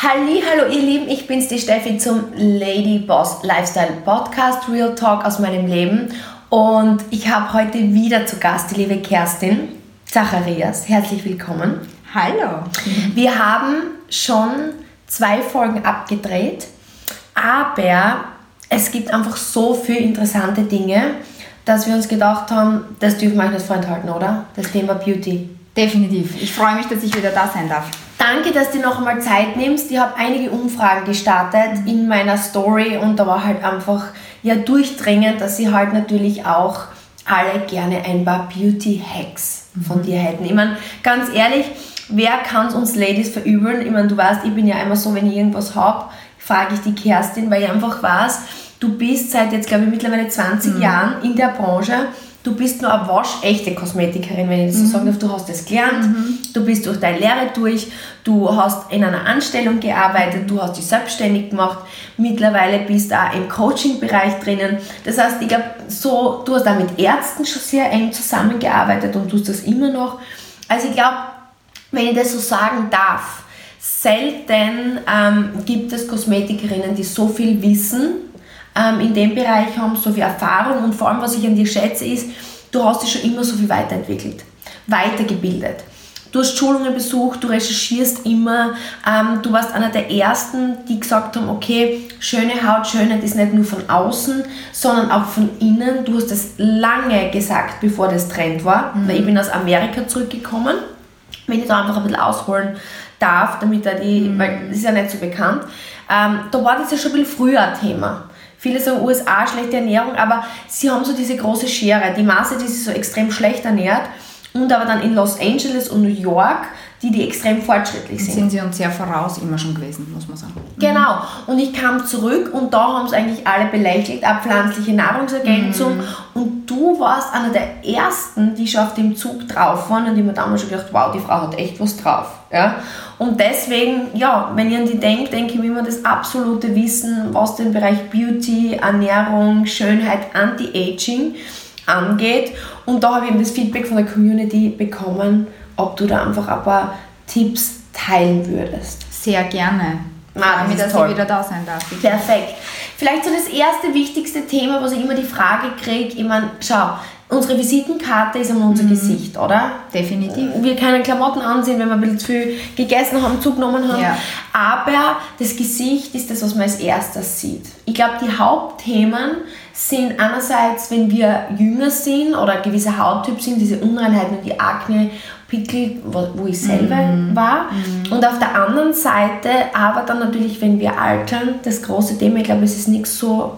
Halli, hallo ihr Lieben, ich bin's die Steffi zum Lady Boss Lifestyle Podcast Real Talk aus meinem Leben und ich habe heute wieder zu Gast die liebe Kerstin Zacharias. Herzlich willkommen. Hallo. Wir haben schon zwei Folgen abgedreht, aber es gibt einfach so viele interessante Dinge, dass wir uns gedacht haben, das dürfen wir euch nicht vorenthalten, oder? Das Thema Beauty. Definitiv. Ich freue mich, dass ich wieder da sein darf. Danke, dass du noch einmal Zeit nimmst. Ich habe einige Umfragen gestartet in meiner Story und da war halt einfach ja durchdringend, dass sie halt natürlich auch alle gerne ein paar Beauty-Hacks von mhm. dir hätten. Ich meine, ganz ehrlich, wer kann es uns Ladies verübeln? Ich meine, du weißt, ich bin ja immer so, wenn ich irgendwas habe, frage ich die Kerstin, weil ich einfach weiß, du bist seit jetzt, glaube ich, mittlerweile 20 mhm. Jahren in der Branche du bist nur eine waschechte Kosmetikerin, wenn ich das so mhm. sagen darf. Du hast das gelernt, mhm. du bist durch deine Lehre durch, du hast in einer Anstellung gearbeitet, du hast dich selbstständig gemacht, mittlerweile bist du auch im Coaching-Bereich drinnen. Das heißt, ich glaube, so, du hast auch mit Ärzten schon sehr eng zusammengearbeitet und tust das immer noch. Also ich glaube, wenn ich das so sagen darf, selten ähm, gibt es Kosmetikerinnen, die so viel wissen ähm, in dem Bereich haben, so viel Erfahrung und vor allem, was ich an dir schätze, ist, du hast dich schon immer so viel weiterentwickelt, weitergebildet. Du hast Schulungen besucht, du recherchierst immer. Ähm, du warst einer der Ersten, die gesagt haben, okay, schöne Haut, Schönheit ist nicht nur von außen, sondern auch von innen. Du hast das lange gesagt, bevor das Trend war, mhm. weil ich bin aus Amerika zurückgekommen. Wenn ich da einfach ein bisschen ausholen darf, damit da die, mhm. weil das ist ja nicht so bekannt, ähm, da war das ja schon ein bisschen früher ein Thema. Viele sagen USA, schlechte Ernährung, aber sie haben so diese große Schere. Die Masse, die sich so extrem schlecht ernährt und aber dann in Los Angeles und New York, die, die extrem fortschrittlich sind. Sind sie uns sehr voraus immer schon gewesen, muss man sagen. Genau. Und ich kam zurück und da haben es eigentlich alle belächelt, auch pflanzliche Nahrungsergänzung. Mhm. Und du warst einer der ersten, die schon auf dem Zug drauf waren und ich mir damals schon gedacht, wow, die Frau hat echt was drauf. Ja? Und deswegen, ja, wenn ihr an die denkt, denke ich mir immer das absolute Wissen, was den Bereich Beauty, Ernährung, Schönheit, Anti-Aging angeht. Und da habe ich eben das Feedback von der Community bekommen, ob du da einfach ein paar Tipps teilen würdest. Sehr gerne. Ah, damit dass toll. ich wieder da sein darf. Bitte. Perfekt. Vielleicht so das erste wichtigste Thema, was ich immer die Frage kriege, ich meine, schau, unsere Visitenkarte ist immer unser mhm. Gesicht, oder? Definitiv. Wir können Klamotten ansehen, wenn wir ein bisschen zu viel gegessen haben, zugenommen haben. Ja. Aber das Gesicht ist das, was man als erstes sieht. Ich glaube, die Hauptthemen sind einerseits, wenn wir jünger sind oder gewisse Hauttyp sind, diese Unreinheiten und die Akne, Pickel, wo, ich selber mm. war. Mm. Und auf der anderen Seite, aber dann natürlich, wenn wir altern, das große Thema, ich glaube, es ist nichts so,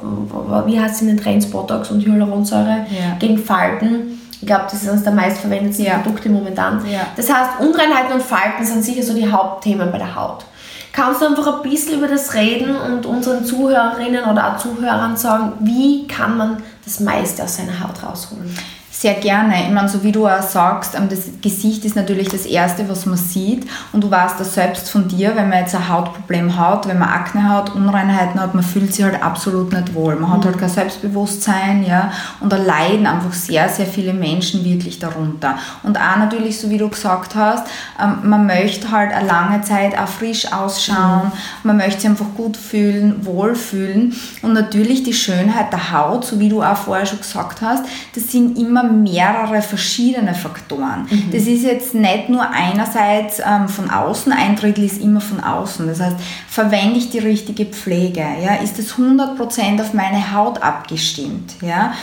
wie heißt es in den Trends, Botox und Hyaluronsäure ja. gegen Falten. Ich glaube, das ist eines der meistverwendeten ja. Produkte momentan. Ja. Das heißt, Unreinheiten und Falten sind sicher so die Hauptthemen bei der Haut. Kannst du einfach ein bisschen über das reden und unseren Zuhörerinnen oder auch Zuhörern sagen, wie kann man das meiste aus seiner Haut rausholen? Sehr gerne. Ich meine, so wie du auch sagst, ähm, das Gesicht ist natürlich das Erste, was man sieht. Und du weißt das selbst von dir, wenn man jetzt ein Hautproblem hat, wenn man Akne hat, Unreinheiten hat, man fühlt sich halt absolut nicht wohl. Man hat halt kein Selbstbewusstsein, ja. Und da leiden einfach sehr, sehr viele Menschen wirklich darunter. Und auch natürlich, so wie du gesagt hast, ähm, man möchte halt eine lange Zeit auch frisch ausschauen. Mhm. Man möchte sich einfach gut fühlen, wohlfühlen. Und natürlich die Schönheit der Haut, so wie du auch vorher schon gesagt hast, das sind immer mehrere verschiedene Faktoren. Mhm. Das ist jetzt nicht nur einerseits ähm, von außen, ein Drittel ist immer von außen. Das heißt, verwende ich die richtige Pflege? Ja? Ist es 100% auf meine Haut abgestimmt? Ja?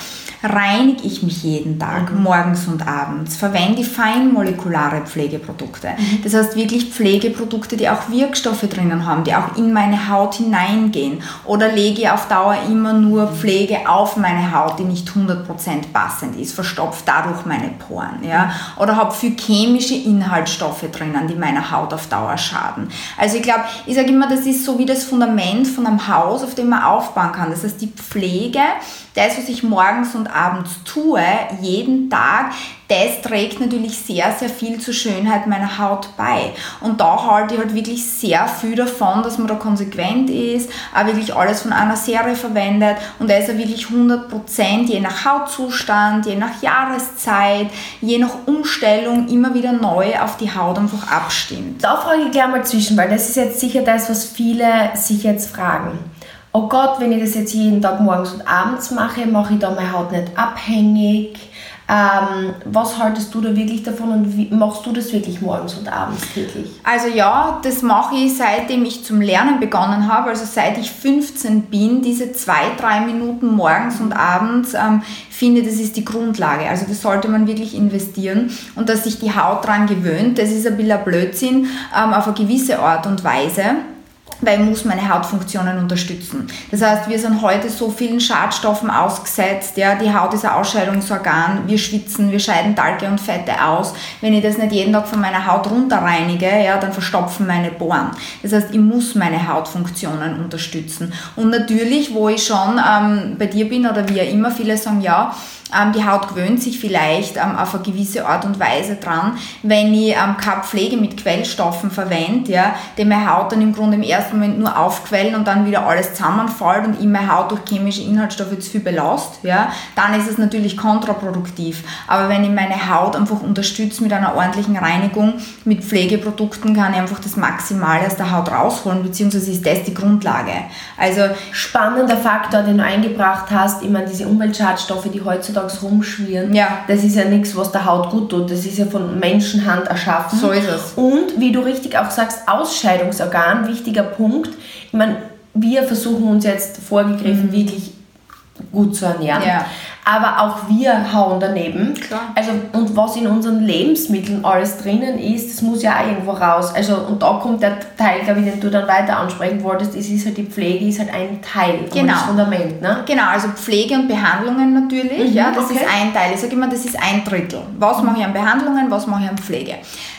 Reinige ich mich jeden Tag, mhm. morgens und abends, verwende feinmolekulare Pflegeprodukte. Mhm. Das heißt wirklich Pflegeprodukte, die auch Wirkstoffe drinnen haben, die auch in meine Haut hineingehen. Oder lege ich auf Dauer immer nur Pflege auf meine Haut, die nicht 100% passend ist, verstopft dadurch meine Poren. Ja? Oder habe viel chemische Inhaltsstoffe drinnen, die meiner Haut auf Dauer schaden. Also ich glaube, ich sage immer, das ist so wie das Fundament von einem Haus, auf dem man aufbauen kann. Das heißt, die Pflege, das, was ich morgens und abends tue, jeden Tag, das trägt natürlich sehr, sehr viel zur Schönheit meiner Haut bei. Und da halte ich halt wirklich sehr viel davon, dass man da konsequent ist, auch wirklich alles von einer Serie verwendet und da ist er wirklich 100% je nach Hautzustand, je nach Jahreszeit, je nach Umstellung immer wieder neu auf die Haut einfach abstimmt. Da frage ich gleich mal zwischen, weil das ist jetzt sicher das, was viele sich jetzt fragen. Oh Gott, wenn ich das jetzt jeden Tag morgens und abends mache, mache ich da meine Haut nicht abhängig? Ähm, was haltest du da wirklich davon und wie, machst du das wirklich morgens und abends täglich? Also ja, das mache ich seitdem ich zum Lernen begonnen habe, also seit ich 15 bin, diese zwei, drei Minuten morgens und abends, ähm, finde, das ist die Grundlage. Also das sollte man wirklich investieren und dass sich die Haut daran gewöhnt, das ist ein bisschen ein Blödsinn ähm, auf eine gewisse Art und Weise weil ich muss meine Hautfunktionen unterstützen. Das heißt, wir sind heute so vielen Schadstoffen ausgesetzt, ja, die Haut ist ein Ausscheidungsorgan, wir schwitzen, wir scheiden Talge und Fette aus. Wenn ich das nicht jeden Tag von meiner Haut runterreinige, ja, dann verstopfen meine Poren. Das heißt, ich muss meine Hautfunktionen unterstützen. Und natürlich, wo ich schon ähm, bei dir bin oder wie ja immer, viele sagen, ja, die Haut gewöhnt sich vielleicht ähm, auf eine gewisse Art und Weise dran, wenn ich ähm, keine Pflege mit Quellstoffen verwende, ja, die meine Haut dann im Grunde im ersten Moment nur aufquellen und dann wieder alles zusammenfällt und meine Haut durch chemische Inhaltsstoffe zu viel belast, ja, dann ist es natürlich kontraproduktiv. Aber wenn ich meine Haut einfach unterstütze mit einer ordentlichen Reinigung, mit Pflegeprodukten, kann ich einfach das Maximale aus der Haut rausholen, beziehungsweise ist das die Grundlage. Also spannender Faktor, den du eingebracht hast, meine, diese Umweltschadstoffe, die heutzutage heutzutage rumschwirren, ja. das ist ja nichts, was der Haut gut tut. Das ist ja von Menschenhand erschaffen. So ist es. Und wie du richtig auch sagst, Ausscheidungsorgan, wichtiger Punkt. Ich meine, wir versuchen uns jetzt vorgegriffen mhm. wirklich gut zu ernähren. Ja aber auch wir hauen daneben. Klar. Also, und was in unseren Lebensmitteln alles drinnen ist, das muss ja auch irgendwo raus. Also, und da kommt der Teil, glaube ich, den du dann weiter ansprechen wolltest, es ist halt die Pflege, ist halt ein Teil, genau. das Fundament. Ne? Genau, also Pflege und Behandlungen natürlich, mhm, ja, das okay. ist ein Teil. Ich sage immer, das ist ein Drittel. Was mache ich an Behandlungen, was mache ich an Pflege?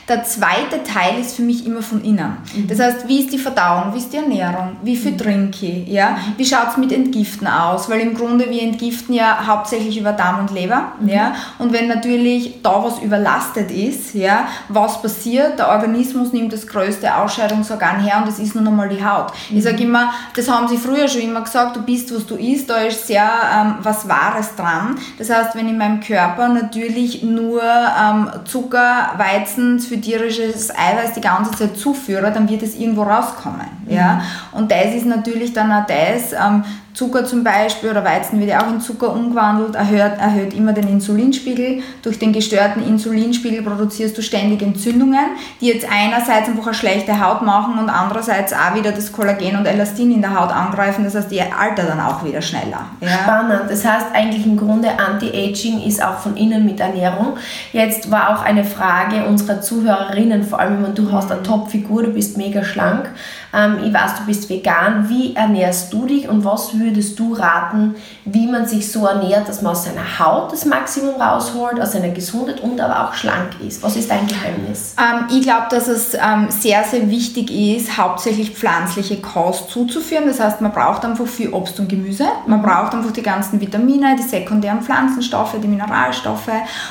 Der zweite Teil ist für mich immer von innen. Mhm. Das heißt, wie ist die Verdauung, wie ist die Ernährung, wie viel mhm. trinke ich, ja? Mhm. wie schaut es mit Entgiften aus, weil im Grunde wir entgiften ja hauptsächlich über Darm und Leber. Mhm. Ja? Und wenn natürlich da was überlastet ist, ja, was passiert? Der Organismus nimmt das größte Ausscheidungsorgan her und das ist nun einmal die Haut. Ich sage immer, das haben sie früher schon immer gesagt, du bist, was du isst, da ist sehr ähm, was Wahres dran. Das heißt, wenn in meinem Körper natürlich nur ähm, Zucker, Weizen, für tierisches Eiweiß die ganze Zeit zuführe, dann wird es irgendwo rauskommen. Mhm. Ja? Und das ist natürlich dann auch das, ähm, Zucker zum Beispiel oder Weizen wird ja auch in Zucker umgewandelt, erhöht, erhöht immer den Insulinspiegel. Durch den gestörten Insulinspiegel produzierst du ständig Entzündungen, die jetzt einerseits einfach eine schlechte Haut machen und andererseits auch wieder das Kollagen und Elastin in der Haut angreifen. Das heißt, die altert dann auch wieder schneller. Ja? Spannend. Das heißt eigentlich im Grunde Anti-Aging ist auch von innen mit Ernährung. Jetzt war auch eine Frage unserer Zuhörerinnen, vor allem wenn du hast eine Top-Figur, du bist mega schlank. Ähm, ich weiß, du bist vegan. Wie ernährst du dich und was würdest du raten, wie man sich so ernährt, dass man aus seiner Haut das Maximum rausholt, aus seiner Gesundheit und aber auch schlank ist? Was ist dein Geheimnis? Ähm, ich glaube, dass es ähm, sehr, sehr wichtig ist, hauptsächlich pflanzliche Kost zuzuführen. Das heißt, man braucht einfach viel Obst und Gemüse. Man braucht einfach die ganzen Vitamine, die sekundären Pflanzenstoffe, die Mineralstoffe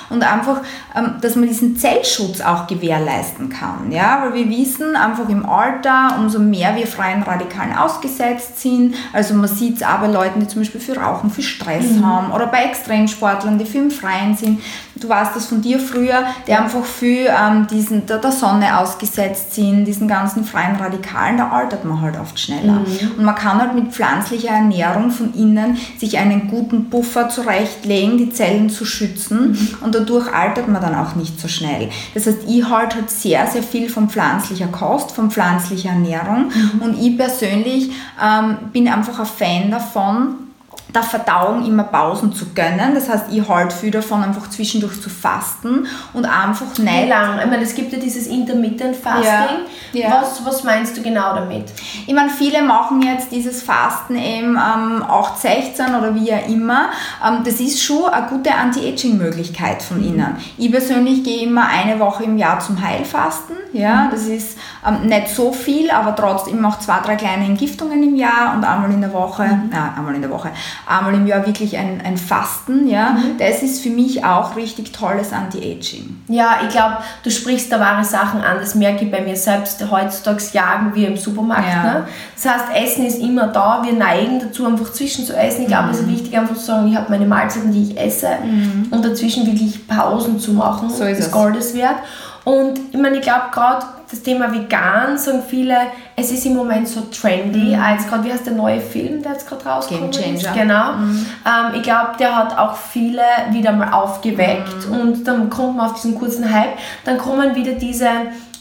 und einfach, ähm, dass man diesen Zellschutz auch gewährleisten kann. Ja? Weil wir wissen, einfach im Alter, umso mehr wir freien Radikalen ausgesetzt sind. Also man sieht es bei Leuten, die zum Beispiel für Rauchen viel Stress mhm. haben oder bei Extremsportlern, die viel im Freien sind. Du weißt das von dir früher, die einfach viel ähm, diesen, der, der, Sonne ausgesetzt sind, diesen ganzen freien Radikalen, da altert man halt oft schneller. Mhm. Und man kann halt mit pflanzlicher Ernährung von innen sich einen guten Puffer zurechtlegen, die Zellen zu schützen mhm. und dadurch altert man dann auch nicht so schnell. Das heißt, ich halte halt sehr, sehr viel von pflanzlicher Kost, von pflanzlicher Ernährung Ernährung. Mhm. Und ich persönlich ähm, bin einfach ein Fan davon, der Verdauung immer Pausen zu gönnen. Das heißt, ich halte viel davon, einfach zwischendurch zu fasten und einfach nicht... Wie lang? Ich meine, es gibt ja dieses Intermittent Fasting. Ja, ja. Was, was meinst du genau damit? Ich meine, viele machen jetzt dieses Fasten eben ähm, 8, 16 oder wie auch immer. Ähm, das ist schon eine gute Anti-Aging-Möglichkeit von mhm. ihnen. Ich persönlich gehe immer eine Woche im Jahr zum Heilfasten. Ja, mhm. Das ist ähm, nicht so viel, aber trotzdem auch zwei, drei kleine Entgiftungen im Jahr und einmal in der Woche, mhm. äh, einmal in der Woche, einmal im Jahr wirklich ein, ein Fasten, ja, mhm. das ist für mich auch richtig tolles Anti-Aging. Ja, ich glaube, du sprichst da wahre Sachen an, das merke ich bei mir selbst. Heutzutage jagen wir im Supermarkt. Ja. Ne? Das heißt, Essen ist immer da, wir neigen dazu, einfach zwischen zu essen. Ich glaube, mhm. es ist wichtig, einfach zu sagen, ich habe meine Mahlzeiten, die ich esse mhm. und dazwischen wirklich Pausen zu machen, so ist des Goldes wert. Und ich meine, ich glaube gerade das Thema vegan sagen viele, es ist im Moment so trendy. Mhm. Als gerade, wie heißt der neue Film, der jetzt gerade rauskommt? Game Changer. Genau. Mhm. Ähm, ich glaube, der hat auch viele wieder mal aufgeweckt mhm. und dann kommt man auf diesen kurzen Hype. Dann kommen wieder diese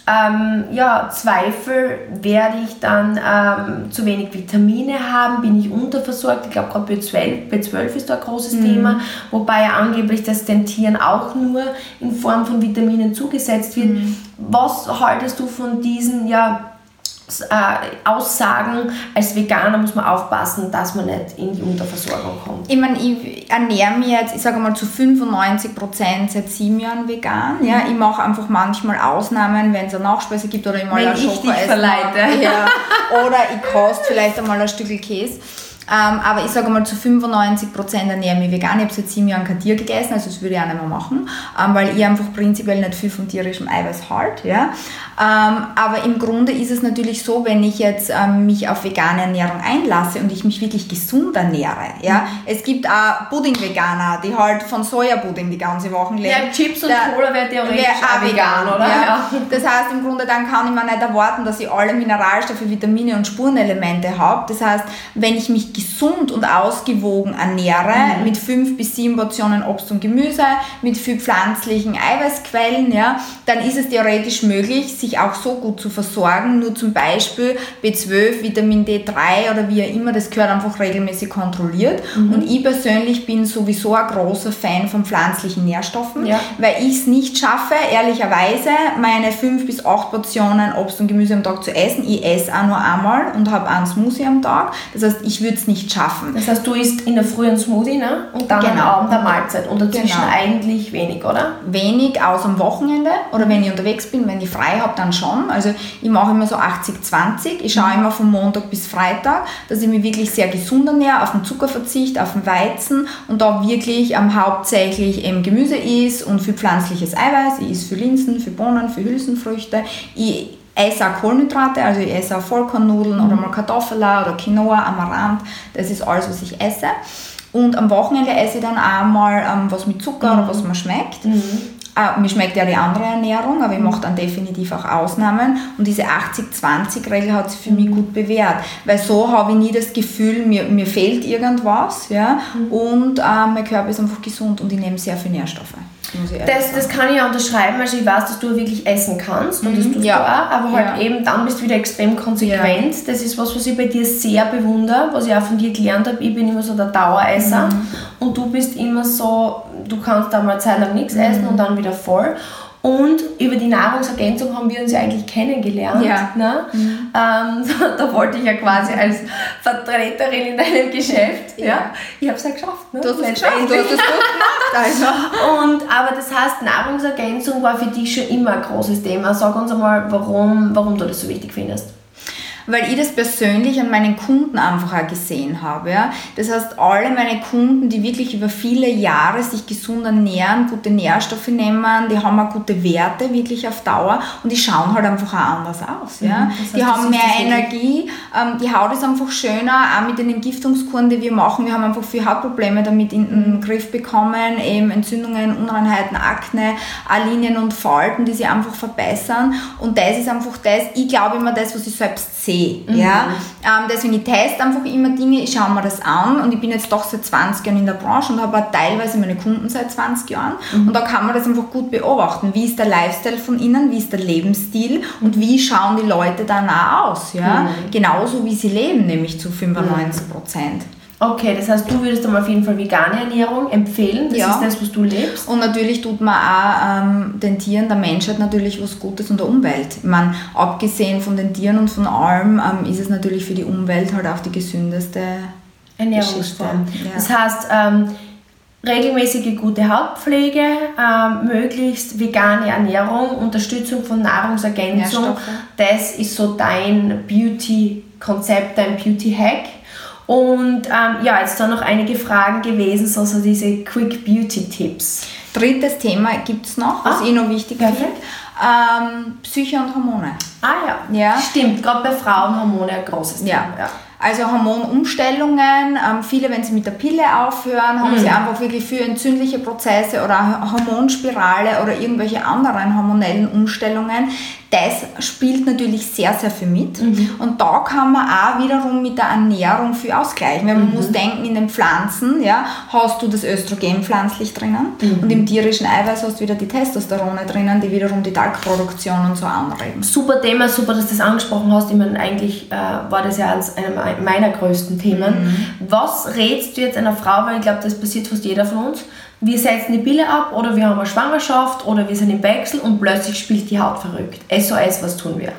ähm, ja, Zweifel, werde ich dann ähm, zu wenig Vitamine haben, bin ich unterversorgt. Ich glaube, gerade B12, B12 ist da ein großes mhm. Thema, wobei ja angeblich das den Tieren auch nur in Form von Vitaminen zugesetzt wird. Mhm. Was haltest du von diesen ja, Aussagen, als Veganer muss man aufpassen, dass man nicht in die Unterversorgung kommt. Ich meine, ich ernähre mich jetzt, ich sage mal, zu 95 Prozent seit sieben Jahren vegan. Ja, ich mache einfach manchmal Ausnahmen, wenn es eine Nachspeise gibt oder ich mal ein Schoko verleite. Ja. Oder ich koste vielleicht einmal ein Stück Käse. Ähm, aber ich sage mal, zu 95% ernähre ich mich vegan. Ich habe seit sieben Jahren kein Tier gegessen, also das würde ich auch nicht mehr machen, ähm, weil ich einfach prinzipiell nicht viel von tierischem Eiweiß halte. Ja? Ähm, aber im Grunde ist es natürlich so, wenn ich jetzt ähm, mich auf vegane Ernährung einlasse und ich mich wirklich gesund ernähre. Ja? Mhm. Es gibt auch Pudding-Veganer, die halt von Sojapudding die ganze Woche leben. Ja, Chips und da, Cola wäre theoretisch wär auch vegan, oder? Ja. ja. Das heißt, im Grunde dann kann ich mir nicht erwarten, dass ich alle Mineralstoffe, Vitamine und Spurenelemente habe. Das heißt, wenn ich mich gesund und ausgewogen ernähre, mhm. mit fünf bis sieben Portionen Obst und Gemüse, mit viel pflanzlichen Eiweißquellen, ja, dann ist es theoretisch möglich, sich auch so gut zu versorgen. Nur zum Beispiel B12, Vitamin D3 oder wie auch immer, das gehört einfach regelmäßig kontrolliert. Mhm. Und ich persönlich bin sowieso ein großer Fan von pflanzlichen Nährstoffen, ja. weil ich es nicht schaffe, ehrlicherweise, meine fünf bis acht Portionen Obst und Gemüse am Tag zu essen. Ich esse auch nur einmal und habe einen Smoothie am Tag. Das heißt, ich würde es nicht schaffen. Das heißt, du isst in der Früh einen Smoothie ne? und dann genau. am Abend der Mahlzeit und dazwischen genau. eigentlich wenig, oder? Wenig, aus am Wochenende oder wenn ich unterwegs bin, wenn ich frei habe, dann schon. Also ich mache immer so 80-20. Ich schaue mhm. immer von Montag bis Freitag, dass ich mich wirklich sehr gesund ernähre, auf den Zucker verzichte, auf den Weizen und da wirklich ähm, hauptsächlich eben Gemüse isst und viel pflanzliches Eiweiß. Ich esse für Linsen, für Bohnen, für Hülsenfrüchte. Ich esse auch Kohlenhydrate, also ich esse auch Vollkornnudeln mhm. oder mal Kartoffeln oder Quinoa, Amaranth, das ist alles, was ich esse. Und am Wochenende esse ich dann auch mal ähm, was mit Zucker mhm. oder was mir schmeckt. Mhm. Äh, mir schmeckt ja die andere Ernährung, aber ich mache dann definitiv auch Ausnahmen. Und diese 80-20-Regel hat sich für mich gut bewährt, weil so habe ich nie das Gefühl, mir, mir fehlt irgendwas ja? Mhm. und äh, mein Körper ist einfach gesund und ich nehme sehr viele Nährstoffe. Das, das kann ich ja unterschreiben, also ich weiß, dass du wirklich essen kannst und das mhm. tust ja. du auch, aber halt ja. eben dann bist du wieder extrem konsequent. Ja. Das ist was, was ich bei dir sehr bewundere, was ich auch von dir gelernt habe. Ich bin immer so der Daueresser mhm. und du bist immer so, du kannst da mal Zeit lang nichts mhm. essen und dann wieder voll. Und über die Nahrungsergänzung haben wir uns ja eigentlich kennengelernt. Ja. Ne? Mhm. Ähm, da wollte ich ja quasi als Vertreterin in deinem Geschäft. Ja. ja. Ich habe es ja geschafft. Ne? Du hast es geschafft, du hast es gut gemacht. Also. Und, aber das heißt, Nahrungsergänzung war für dich schon immer ein großes Thema. Sag uns einmal, warum, warum du das so wichtig findest weil ich das persönlich an meinen Kunden einfach auch gesehen habe. Ja. Das heißt, alle meine Kunden, die wirklich über viele Jahre sich gesund ernähren, gute Nährstoffe nehmen, die haben auch gute Werte wirklich auf Dauer und die schauen halt einfach auch anders aus. Ja. Mhm, das heißt, die haben mehr Energie, ähm, die Haut ist einfach schöner, auch mit den Entgiftungskuren, die wir machen. Wir haben einfach viele Hautprobleme damit in den. Griff bekommen, eben Entzündungen, Unreinheiten, Akne, Linien und Falten, die sich einfach verbessern und das ist einfach das, ich glaube immer das, was ich selbst sehe sehe. Mhm. Ja? Ähm, deswegen, ich teste einfach immer Dinge, ich schaue mir das an und ich bin jetzt doch seit 20 Jahren in der Branche und habe auch teilweise meine Kunden seit 20 Jahren mhm. und da kann man das einfach gut beobachten. Wie ist der Lifestyle von ihnen, wie ist der Lebensstil und wie schauen die Leute danach aus. Ja? Mhm. Genauso wie sie leben, nämlich zu 95 Prozent. Okay, das heißt, du würdest dann auf jeden Fall vegane Ernährung empfehlen. Das ja. ist das, was du lebst. Und natürlich tut man auch ähm, den Tieren, der Menschheit natürlich was Gutes und der Umwelt. Ich meine, abgesehen von den Tieren und von allem, ähm, ist es natürlich für die Umwelt halt auch die gesündeste Ernährungsform. Ja. Das heißt, ähm, regelmäßige gute Hautpflege, ähm, möglichst vegane Ernährung, Unterstützung von Nahrungsergänzung. Das ist so dein Beauty-Konzept, dein Beauty-Hack. Und ähm, ja, jetzt da noch einige Fragen gewesen, so, so diese Quick Beauty Tipps. Drittes Thema gibt es noch, was Ah, ich noch wichtig perfekt. finde. Ähm, Psyche und Hormone. Ah ja. Ja. Stimmt, gerade bei Frauen Hormone ein großes Ja. Thema. Ja. Also Hormonumstellungen, ähm, viele, wenn sie mit der Pille aufhören, haben sie einfach wirklich für entzündliche Prozesse oder Hormonspirale oder irgendwelche anderen hormonellen Umstellungen. Das spielt natürlich sehr, sehr viel mit. Und da kann man auch wiederum mit der Ernährung viel ausgleichen. Weil man muss denken, in den Pflanzen ja, hast du das Östrogen pflanzlich drinnen und im tierischen Eiweiß hast du wieder die Testosterone drinnen, die wiederum die Talgproduktion und so anregen. Super Thema, super, dass du das angesprochen hast. Ich meine, eigentlich äh, war das ja eines einer meiner größten Themen. Was rätst du jetzt einer Frau, weil ich glaube, das passiert fast jeder von uns. Wir setzen die Pille ab oder wir haben eine Schwangerschaft oder wir sind im Wechsel und plötzlich spielt die Haut verrückt. SOS, was tun wir?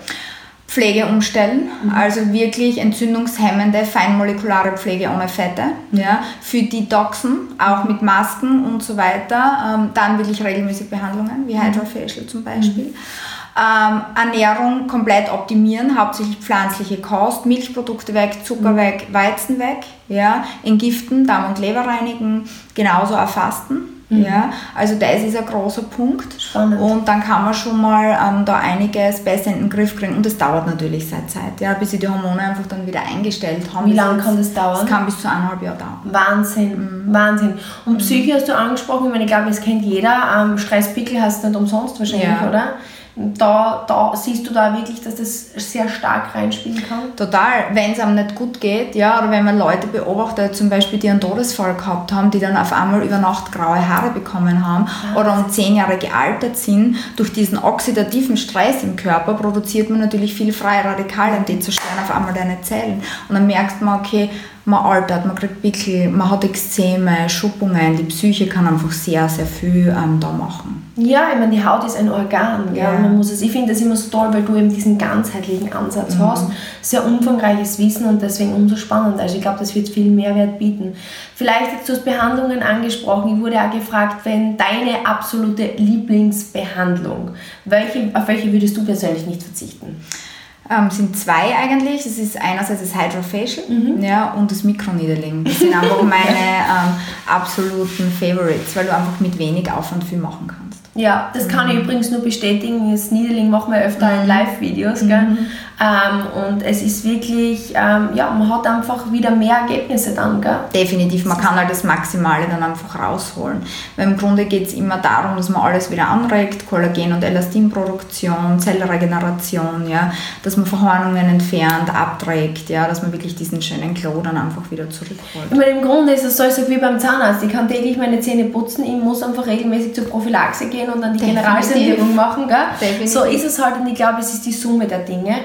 Pflege umstellen, also wirklich entzündungshemmende, feinmolekulare Pflege ohne Fette, ja, für Detoxen, auch mit Masken und so weiter. Ähm, dann wirklich regelmäßig Behandlungen, wie Hydrofacial zum Beispiel. Ähm, Ernährung komplett optimieren, hauptsächlich pflanzliche Kost, Milchprodukte weg, Zucker weg, Weizen weg, ja, entgiften, Darm und Leber reinigen, genauso auch Fasten. Ja, also das ist ein großer Punkt. Spannend. Und dann kann man schon mal ähm, da einiges besser in den Griff kriegen. Und das dauert natürlich seine Zeit, ja, bis sie die Hormone einfach dann wieder eingestellt haben. Wie lange kann das dauern? Das kann bis zu eineinhalb Jahre dauern. Wahnsinn, Wahnsinn. Und Psyche hast du angesprochen, ich meine, ich glaube, das kennt jeder. Ähm, Stresspickel hast du nicht umsonst wahrscheinlich, Ja. oder? Da, da siehst du da wirklich, dass das sehr stark reinspielen kann. Total, wenn es einem nicht gut geht, ja, oder wenn man Leute beobachtet, zum Beispiel, die einen Todesfall gehabt haben, die dann auf einmal über Nacht graue Haare bekommen haben oder um zehn Jahre gealtert sind, durch diesen oxidativen Stress im Körper produziert man natürlich viel freie Radikale und die zerstören auf einmal deine Zellen. Und dann merkst man, okay, man altert, man kriegt Pickel, man hat Ekzeme, Schuppungen, die Psyche kann einfach sehr, sehr viel ähm, da machen. Ja, ich meine, die Haut ist ein Organ. Ja. Ja. Man muss es, ich finde das immer so toll, weil du eben diesen ganzheitlichen Ansatz hast. Sehr umfangreiches Wissen und deswegen umso spannender. Also ich glaube, das wird viel Mehrwert bieten. Vielleicht jetzt du hast Behandlungen angesprochen. Ich wurde auch gefragt, wenn deine absolute Lieblingsbehandlung, welche, auf welche würdest du persönlich nicht verzichten? Ähm, sind zwei eigentlich. Das ist einerseits das Hydrofacial ja, und das Mikroneedling. Das sind einfach meine ähm, absoluten Favorites, weil du einfach mit wenig Aufwand viel machen kannst. Ja, das kann ich übrigens nur bestätigen. Das Needling machen wir öfter in Live-Videos. gell? Ähm, und es ist wirklich, ähm, ja, man hat einfach wieder mehr Ergebnisse dann. Gell? Definitiv, man kann halt das Maximale dann einfach rausholen. Weil im Grunde geht es immer darum, dass man alles wieder anregt, Kollagen- und Elastinproduktion, Zellregeneration, ja, dass man Verhornungen entfernt, abträgt, ja, dass man wirklich diesen schönen Glow dann einfach wieder zurückholt. Ich meine, im Grunde ist es so, als wie beim Zahnarzt. Ich kann täglich meine Zähne putzen, ich muss einfach regelmäßig zur Prophylaxe gehen und dann die Definitiv. Generalsanierung machen. Gell? Definitiv. So ist es halt und ich glaube, es ist die Summe der Dinge.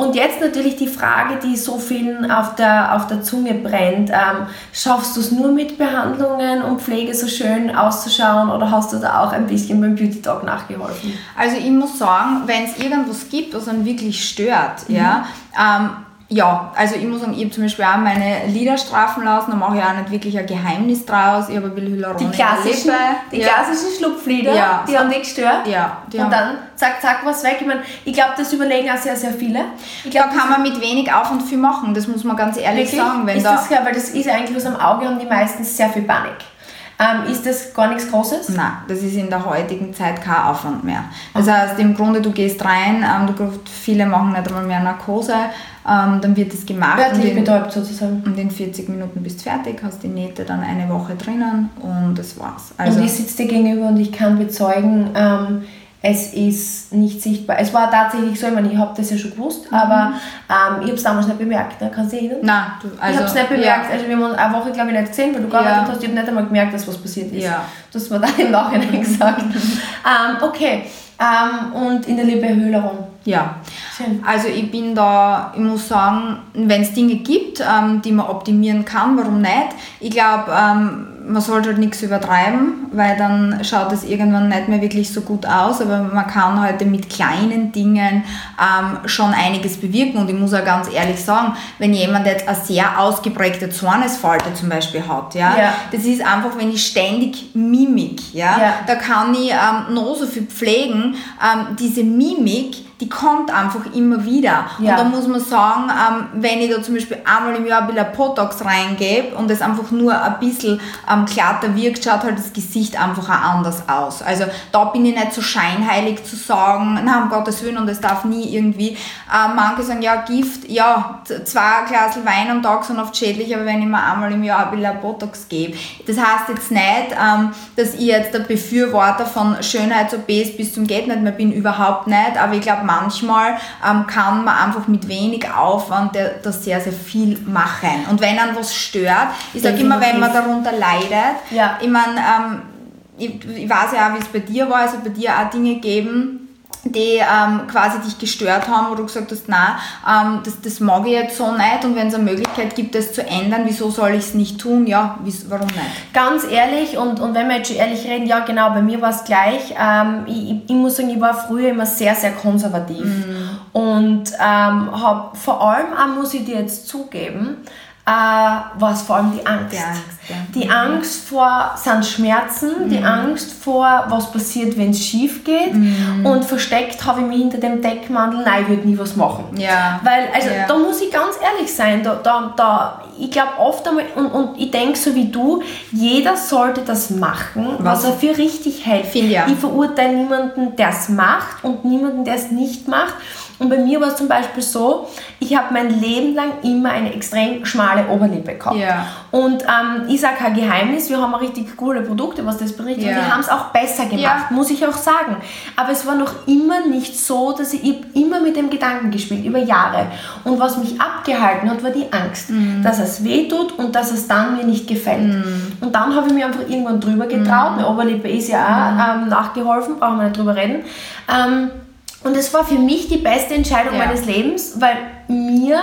Und jetzt natürlich die Frage, die so vielen auf der, auf der Zunge brennt. Ähm, schaffst du es nur mit Behandlungen und Pflege so schön auszuschauen oder hast du da auch ein bisschen beim Beauty Talk nachgeholfen? Also ich muss sagen, wenn es irgendwas gibt, was einen wirklich stört, ja, ähm, ja, also ich muss sagen, ich habe zum Beispiel auch meine Lieder strafen lassen, da mache ich auch nicht wirklich ein Geheimnis draus. Ich habe ein bisschen Hyaluron Die klassischen, die ja. klassischen Schlupflieder, Ja. die haben dich gestört. Ja, die und dann zack, zack, was weg. Ich meine, ich glaube, das überlegen auch sehr, sehr viele. Ich Da glaube, kann man mit wenig Aufwand viel machen, das muss man ganz ehrlich wirklich, sagen. Wenn ist da, das, ja, weil das ist eigentlich was am Auge haben die meistens sehr viel Panik. Ähm, ist das gar nichts Großes? Nein, das ist in der heutigen Zeit kein Aufwand mehr. Das heißt, im Grunde, du gehst rein, ähm, du, viele machen nicht einmal mehr Narkose, ähm, dann wird das gemacht in, betäubt sozusagen. und in 40 Minuten bist du fertig, hast die Nähte dann eine Woche drinnen und das war's. Also, und ich sitze dir gegenüber und ich kann bezeugen, ähm, es ist nicht sichtbar. Es war tatsächlich so, ich meine, ich habe das ja schon gewusst, aber ähm, ich habe es damals nicht bemerkt. Ne? Kannst du dich erinnern? nein, du, also, ich habe es nicht bemerkt. Also wir haben uns eine Woche, glaube ich, nicht gesehen, weil du gearbeitet Ja. hast. Ich habe nicht einmal gemerkt, dass was passiert ist. Ja. Du hast mir dann im Nachhinein gesagt. ähm, okay. Ähm, und in der Lippe-Höhlerung. Ja, ja. Schön. Also ich bin da, ich muss sagen, wenn es Dinge gibt, ähm, die man optimieren kann, warum nicht? Ich glaube, ähm, man sollte halt nichts übertreiben, weil dann schaut es irgendwann nicht mehr wirklich so gut aus, aber man kann heute mit kleinen Dingen ähm, schon einiges bewirken und ich muss auch ganz ehrlich sagen, wenn jemand jetzt eine sehr ausgeprägte Zornesfalte zum Beispiel hat, ja, Ja. das ist einfach, wenn ich ständig Mimik, ja, Ja. da kann ich ähm, noch so viel pflegen, ähm, diese Mimik, die kommt einfach immer wieder. Ja. Und da muss man sagen, ähm, wenn ich da zum Beispiel einmal im Jahr ein bisschen Botox reingebe und es einfach nur ein bisschen ähm, glatter wirkt, schaut halt das Gesicht einfach auch anders aus. Also da bin ich nicht so scheinheilig zu sagen, na um Gottes Willen und es darf nie irgendwie, äh, manche sagen, ja Gift, ja, zwei Glas Wein am Tag sind oft schädlich, aber wenn ich mir einmal im Jahr ein bisschen Botox gebe. Das heißt jetzt nicht, ähm, dass ich jetzt der Befürworter von Schönheits-OPs bis zum geht nicht mehr bin, überhaupt nicht, aber ich glaube manchmal ähm, kann man einfach mit wenig Aufwand das sehr, sehr viel machen. Und wenn einen was stört, ich sage immer, wenn man darunter leidet, Ja. ich meine, ähm, ich, ich weiß ja auch, wie es bei dir war, also bei dir auch Dinge geben, die ähm, quasi dich gestört haben, wo du gesagt hast, nein, ähm, das, das mag ich jetzt so nicht und wenn es eine Möglichkeit gibt, das zu ändern, wieso soll ich es nicht tun? Ja, warum nicht? Ganz ehrlich, und, und wenn wir jetzt schon ehrlich reden, ja genau, bei mir war es gleich. Ähm, ich, ich- muss sagen, ich war früher immer sehr, sehr konservativ. Und ähm, habe vor allem, auch muss ich dir jetzt zugeben, äh, war es vor allem die Angst. Die Angst, ja. Die Angst vor sind Schmerzen, die Angst vor, was passiert, wenn es schief geht. Und versteckt habe ich mich hinter dem Deckmantel, nein, ich würde nie was machen. Ja. Weil, also Ja. da muss ich ganz ehrlich sein, da, da, da, ich glaube oft einmal, und, und ich denke so wie du, jeder sollte das machen, was, Was- er für richtig hält. Auch. Ich verurteile niemanden, der es macht und niemanden, der es nicht macht. Und bei mir war es zum Beispiel so, ich habe mein Leben lang immer eine extrem schmale Oberlippe gehabt. Ja. Und ähm, ich sage kein Geheimnis, wir haben richtig coole Produkte, was das berichtet. Ja. Und die haben es auch besser gemacht, Ja. muss ich auch sagen. Aber es war noch immer nicht so, dass ich, immer mit dem Gedanken gespielt, über Jahre. Und was mich abgehalten hat, war die Angst, Mhm. dass es weh tut und dass es dann mir nicht gefällt. Und dann habe ich mir einfach irgendwann drüber getraut. Meine Oberlippe ist ja auch ähm, nachgeholfen, brauchen wir nicht drüber reden. Ähm, und es war für mich die beste Entscheidung Ja. meines Lebens, weil mir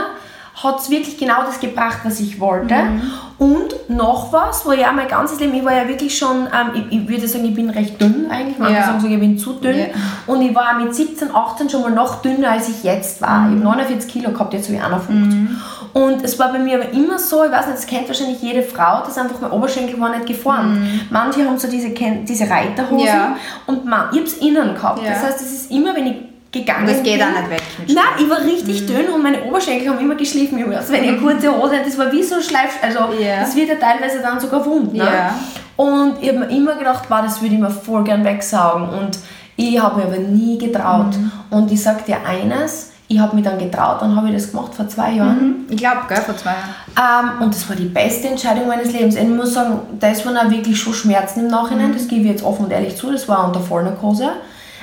hat es wirklich genau das gebracht, was ich wollte. Mhm. Und noch was, wo ja mein ganzes Leben, ich war ja wirklich schon, ähm, ich, ich würde sagen, ich bin recht dünn eigentlich, manche Ja. sagen sogar, ich bin zu dünn. Ja. Und ich war mit 17, 18 schon mal noch dünner, als ich jetzt war. Mhm. Ich habe 49 Kilo gehabt, jetzt habe ich 51. Und es war bei mir aber immer so, ich weiß nicht, das kennt wahrscheinlich jede Frau, dass einfach mein Oberschenkel war nicht geformt. Manche haben so diese, diese Reiterhosen Mhm. Ja. und man, ich habe es innen gehabt. Das heißt, es ist immer, wenn ich gegangen Und das geht bin, auch nicht weg Nein, ich war richtig dünn und meine Oberschenkel haben immer geschliffen. Also wenn ich eine kurze Hose hatte, das war wie so ein Schleif, also Ja. das wird ja teilweise dann sogar wund. Ne? Ja. Und ich habe mir immer gedacht, wow, das würde ich mir voll gern wegsaugen. Und ich habe mir aber nie getraut. Mhm. Und ich sage dir eines, ich habe mich dann getraut, dann habe ich das gemacht vor zwei Jahren. Ich glaube, gell, vor zwei Jahren. Ähm, und das war die beste Entscheidung meines Lebens. Ich muss sagen, das waren auch wirklich schon Schmerzen im Nachhinein, das gebe ich jetzt offen und ehrlich zu, das war unter Vollnarkose.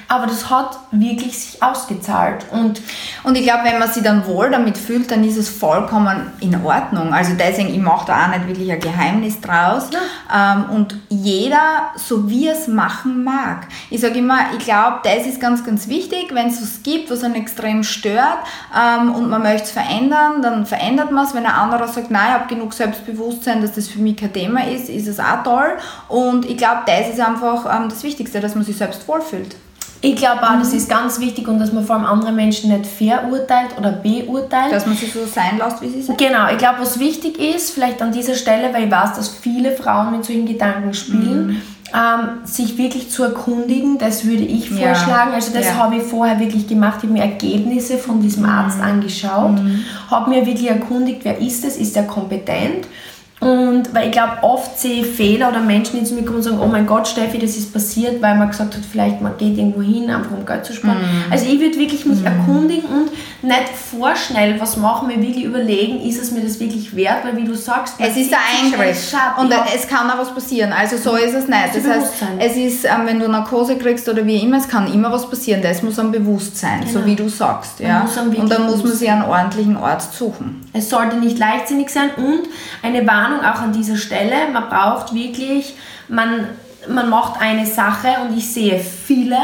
Aber das hat wirklich sich ausgezahlt. Und Und ich glaube, wenn man sich dann wohl damit fühlt, dann ist es vollkommen in Ordnung. Also deswegen, ich mache da auch nicht wirklich ein Geheimnis draus. Ähm, und jeder, so wie er es machen mag. Ich sage immer, ich glaube, das ist ganz, ganz wichtig. Wenn es was gibt, was einen extrem stört ähm, und man möchte es verändern, dann verändert man es. Wenn ein anderer sagt, nein, ich habe genug Selbstbewusstsein, dass das für mich kein Thema ist, ist es auch toll. Und ich glaube, das ist einfach ähm, das Wichtigste, dass man sich selbst wohlfühlt. Ich glaube auch, das ist ganz wichtig und dass man vor allem andere Menschen nicht verurteilt oder beurteilt. Dass man sich so sein lässt, wie sie sind. Genau, ich glaube, was wichtig ist, vielleicht an dieser Stelle, weil ich weiß, dass viele Frauen mit solchen Gedanken spielen, ähm, sich wirklich zu erkundigen, das würde ich Ja. vorschlagen. Also das Ja. habe ich vorher wirklich gemacht, ich habe mir Ergebnisse von diesem Arzt angeschaut, habe mir wirklich erkundigt, wer ist es, ist er kompetent. Und weil ich glaube, oft sehe ich Fehler oder Menschen, die zu mir kommen und sagen, oh mein Gott, Steffi, das ist passiert, weil man gesagt hat, vielleicht man geht irgendwo hin, einfach um Geld zu sparen. Also ich würde wirklich mich erkundigen und nicht vorschnell was machen, mir wirklich überlegen, ist es mir das wirklich wert, weil wie du sagst, Es ist ein Eingriff und Ja. es kann auch was passieren. Also so ist es nicht. Das Das heißt, es ist, ähm, wenn du Narkose kriegst oder wie immer, es kann immer was passieren. Das muss am Bewusstsein, so Genau. wie du sagst. Ja? Und dann muss man sich einen ordentlichen Ort suchen. Es sollte nicht leichtsinnig sein und eine Warnung auch an dieser Stelle, man braucht wirklich, man, man macht eine Sache und ich sehe viele,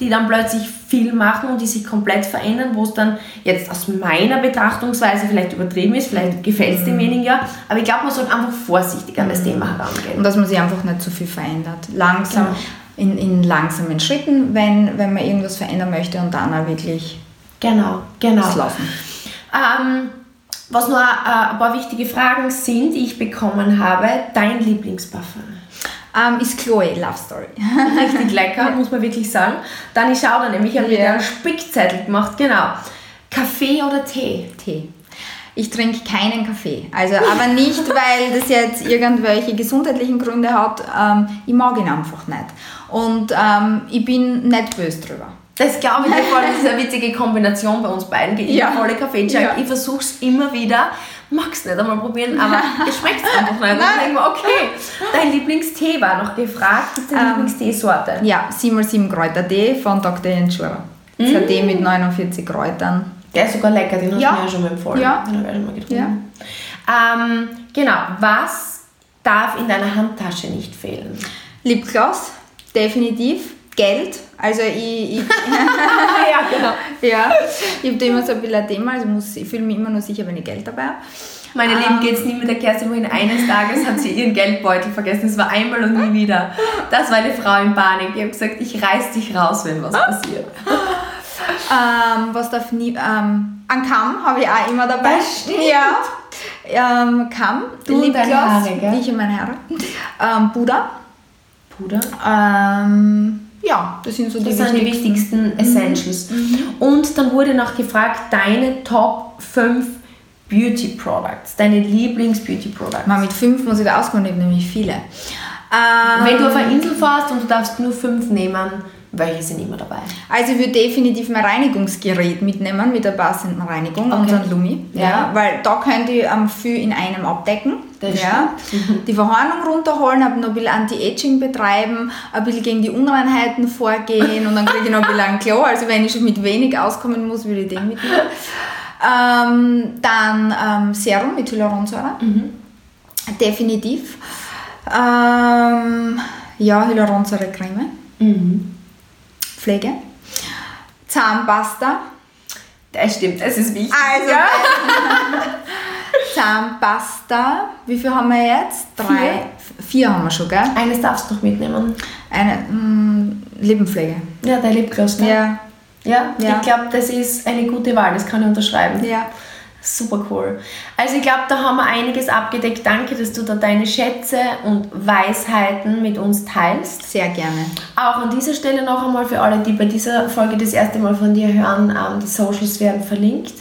die dann plötzlich viel machen und die sich komplett verändern, wo es dann jetzt aus meiner Betrachtungsweise vielleicht übertrieben ist, vielleicht gefällt es demjenigen ja, aber ich glaube, man sollte einfach vorsichtig an das Thema herangehen. Und dass man sich einfach nicht zu viel verändert. Langsam, Genau. in, in langsamen Schritten, wenn, wenn man irgendwas verändern möchte und dann auch wirklich Genau, genau. das lassen. Ähm, was noch äh, ein paar wichtige Fragen sind, die ich bekommen habe, dein Lieblingsparfum? Ähm, ist Chloe Love Story. Richtig lecker, muss man wirklich sagen. Dann ich schaue dann nämlich, ich habe mir Ja. einen Spickzettel gemacht, genau. Kaffee oder Tee? Tee. Ich trinke keinen Kaffee. Also, aber nicht, weil das jetzt irgendwelche gesundheitlichen Gründe hat. Ähm, ich mag ihn einfach nicht. Und ähm, ich bin nicht böse drüber. Das glaube ich dir voll, das ist eine witzige Kombination bei uns beiden. Ich Ja. ja. volle kaffee Ja. Ich versuche es immer wieder, mag's nicht einmal probieren, aber es schmeckt einfach nicht. Dann denke ich okay, dein Lieblingstee war noch gefragt. Was ist deine Ähm, Lieblingsteesorte? Ja, 7x7 Kräuter-Tee von Dr. Ensure. Das ist ein Tee mit 49 Kräutern. Der ist sogar lecker, den hast Ja. du mir ja schon mal empfohlen. Ja. Den habe ich schon mal getrunken. Ähm, genau, was darf in deiner Handtasche nicht fehlen? Lipgloss, definitiv. Geld, also ich, ich, ja, genau. ja, ich habe da immer so ein bisschen ein Thema, also muss, ich fühle mich immer nur sicher, wenn ich Geld dabei habe. Meine Ähm. Lieben, geht's nie mit der Kerstin, wohin eines Tages hat sie ihren Geldbeutel vergessen. Es war einmal und nie wieder. Das war eine Frau in Panik. Ich habe gesagt, ich reiß dich raus, wenn was passiert. Ähm, was darf nie, ähm, ein Kamm habe ich auch immer dabei. Das stimmt. Ja. Ähm, Kamm, Du deine Haare, gell? ich und meine Haare. Ähm, Puder. Puder. Ähm, ja, das sind so Das die sind die wichtigsten. wichtigsten Essentials. Und dann wurde noch gefragt, deine Top 5 Beauty Products, deine Lieblings-Beauty Products. Mal mit fünf muss ich da auskommen, ich nämlich viele. Ähm, Wenn du auf eine Insel fährst und du darfst nur fünf nehmen, welche sind immer dabei? Also ich würde definitiv mein Reinigungsgerät mitnehmen mit der passenden Reinigung, Okay. unseren Lumi. Ja. Ja. weil da könnt ihr ähm, viel in einem abdecken. Ja. Die Verhornung runterholen, noch ein bisschen Anti-Aging betreiben, ein bisschen gegen die Unreinheiten vorgehen und dann kriege ich noch ein bisschen ein Klo. Also wenn ich schon mit wenig auskommen muss, würde ich den mitnehmen. Ähm, dann ähm, Serum mit Hyaluronsäure. Definitiv. Ähm, ja, Hyaluronsäure-Creme. Pflege. Zahnpasta. Das stimmt, das ist wichtig. Also. Zahnpasta. Wie viel haben wir jetzt? Drei. Vier haben wir schon, gell? Eines darfst du noch mitnehmen. Eine mm, Lippenpflege. Ja, dein Lipgloss. ne? Ja. Ja, Ja. ich glaube, das ist eine gute Wahl, das kann ich unterschreiben. Ja. Super cool. Also ich glaube, da haben wir einiges abgedeckt. Danke, dass du da deine Schätze und Weisheiten mit uns teilst. Sehr gerne. Auch an dieser Stelle noch einmal für alle, die bei dieser Folge das erste Mal von dir hören, ähm, die Socials werden verlinkt.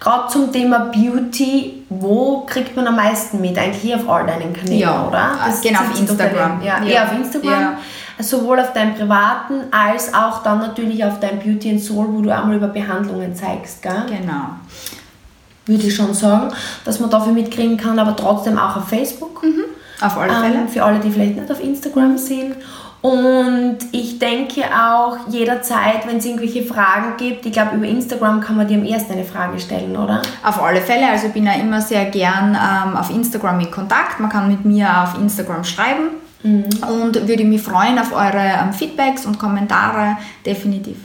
Gerade zum Thema Beauty, wo kriegt man am meisten mit? Eigentlich hier auf all deinen Kanälen, Ja, oder? äh, genau, auf Instagram. Ja, Ja. eher auf Instagram. Ja. Sowohl auf deinem privaten als auch dann natürlich auf dein Beauty and Soul, wo du einmal über Behandlungen zeigst, gell? Genau. würde ich schon sagen, dass man dafür mitkriegen kann, aber trotzdem auch auf Facebook. Auf alle Fälle. Ähm, für alle, die vielleicht nicht auf Instagram sind. Und ich denke auch jederzeit, wenn es irgendwelche Fragen gibt, ich glaube, über Instagram kann man dir am ersten eine Frage stellen, oder? Auf alle Fälle, also ich bin ja immer sehr gern ähm, auf Instagram in Kontakt. Man kann mit mir auf Instagram schreiben und würde mich freuen auf eure ähm, Feedbacks und Kommentare, definitiv.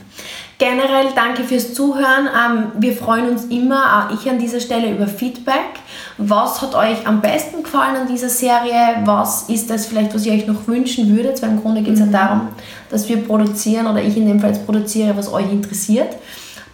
Generell danke fürs Zuhören. Ähm, wir freuen uns immer, auch ich an dieser Stelle, über Feedback. Was hat euch am besten gefallen an dieser Serie? Was ist das vielleicht, was ihr euch noch wünschen würdet? Weil im Grunde geht es ja darum, dass wir produzieren oder ich in dem Fall jetzt produziere, was euch interessiert.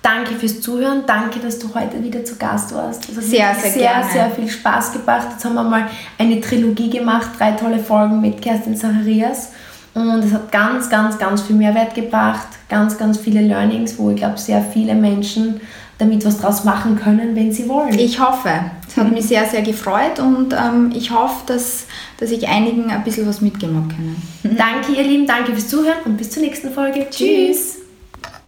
Danke fürs Zuhören. Danke, dass du heute wieder zu Gast warst. Das hat Sehr, sehr sehr, gerne. sehr viel Spaß gebracht. Jetzt haben wir mal eine Trilogie gemacht, drei tolle Folgen mit Kerstin Zacharias. Und es hat ganz, ganz, ganz viel Mehrwert gebracht, ganz, ganz viele Learnings, wo ich glaube, sehr viele Menschen damit was draus machen können, wenn sie wollen. Ich hoffe. Es hat mich sehr, sehr gefreut und ähm, ich hoffe, dass, dass ich einigen ein bisschen was mitgeben habe können. Danke, ihr Lieben, danke fürs Zuhören und bis zur nächsten Folge. Tschüss.